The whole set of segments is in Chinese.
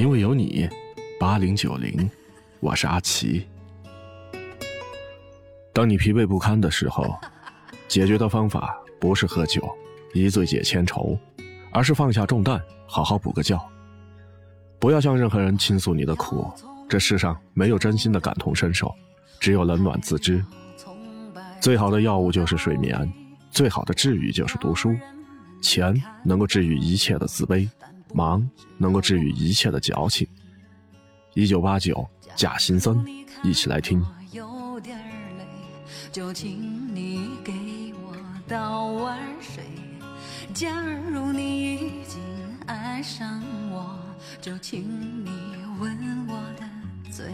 因为有你，八零九零，我是阿奇。当你疲惫不堪的时候，解决的方法不是喝酒，一醉解千愁，而是放下重担，好好补个觉。不要向任何人倾诉你的苦，这世上没有真心的感同身受，只有冷暖自知。最好的药物就是睡眠，最好的治愈就是读书。钱能够治愈一切的自卑。忙能够治愈一切的矫情。一九八九，假行僧，一起来听。有点累，就请你给我倒碗水。假如你已经爱上我，就请你吻我的嘴。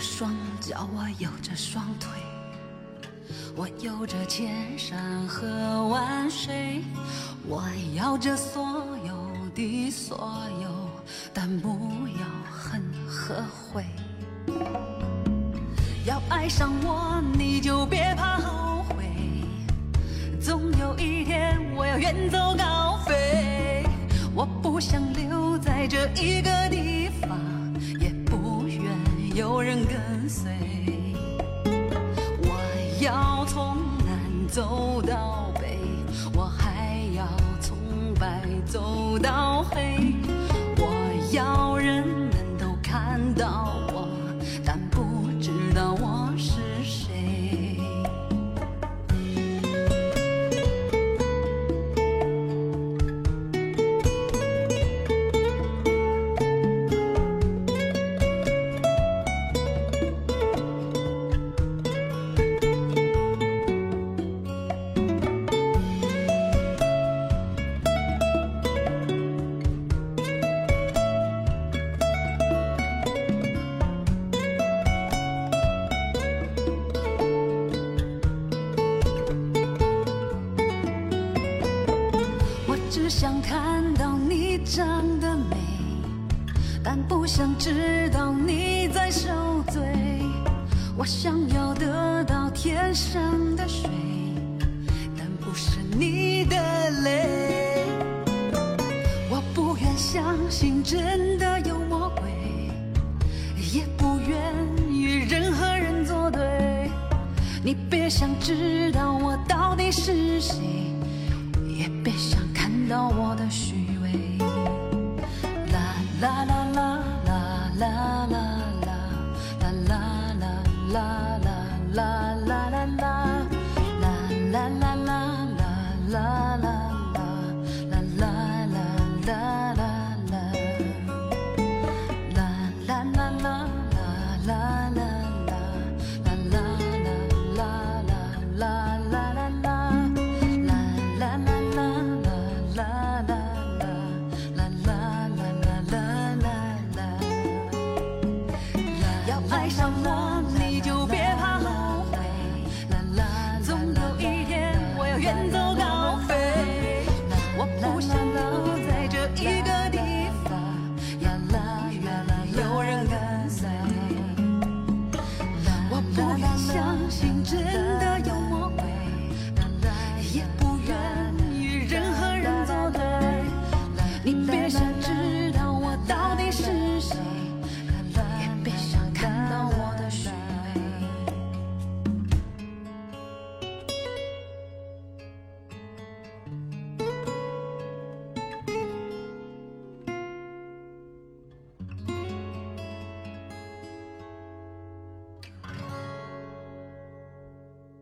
双脚我有着双腿，我有着千山和万水，我要这所有的所有，但不要恨和悔。要爱上我，你就别怕后悔。总有一天，我要远走高飞。我不想留在这一个地方，有人跟随。我要从南走到北，我还要从白走到黑。想看到你长得美，但不想知道你在受罪。我想要得到天上的水，但不是你的泪。我不愿相信真的有魔鬼，也不愿与任何人作对。你别想知道我到底是谁，到我的虚伪，啦啦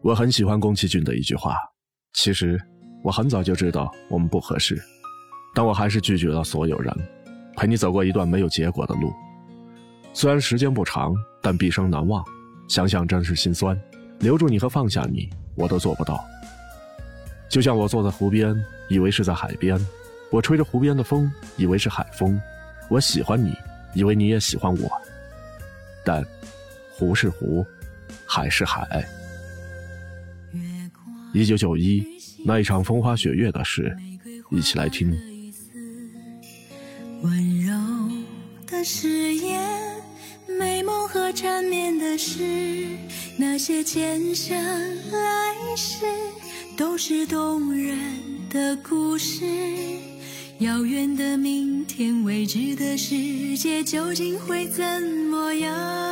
我很喜欢宫崎骏的一句话。其实，我很早就知道我们不合适，但我还是拒绝了所有人，陪你走过一段没有结果的路。虽然时间不长，但毕生难忘。想想真是心酸，留住你和放下你，我都做不到。就像我坐在湖边，以为是在海边；我吹着湖边的风，以为是海风；我喜欢你，以为你也喜欢我。但，湖是湖，海是海。一九九一，那一场风花雪月的事，一起来听。温柔的誓言，美梦和缠绵的事，那些前生来世，都是动人的故事。遥远的明天，未知的世界，究竟会怎么样？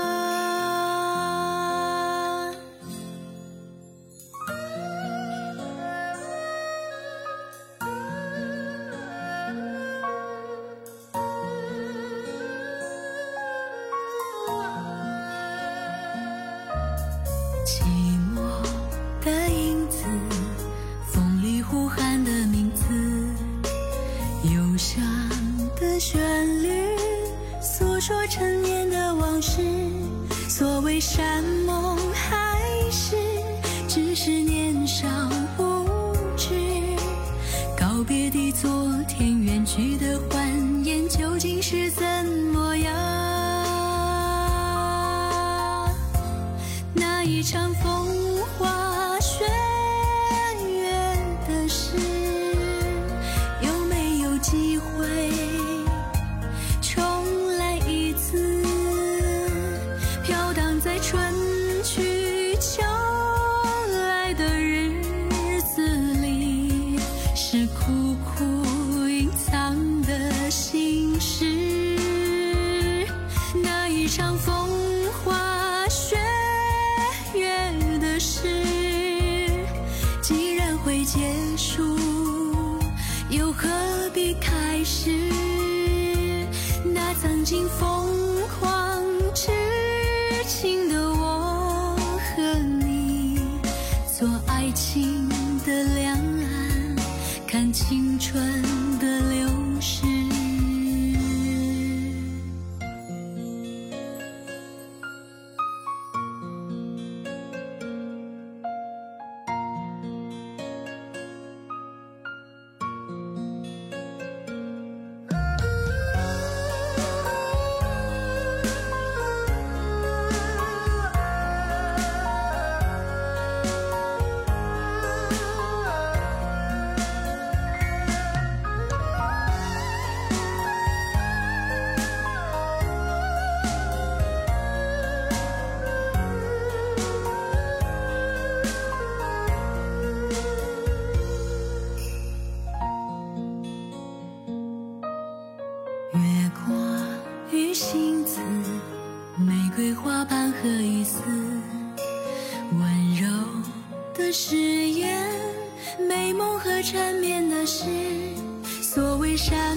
寂寞的影子，风里呼喊的名字，忧伤的旋律，诉说陈年的往事。所谓山盟海誓，只是年少无知。告别的昨天，远去的欢颜，究竟是怎么一场心字，玫瑰花瓣和一丝温柔的誓言，美梦和缠绵的事。所谓山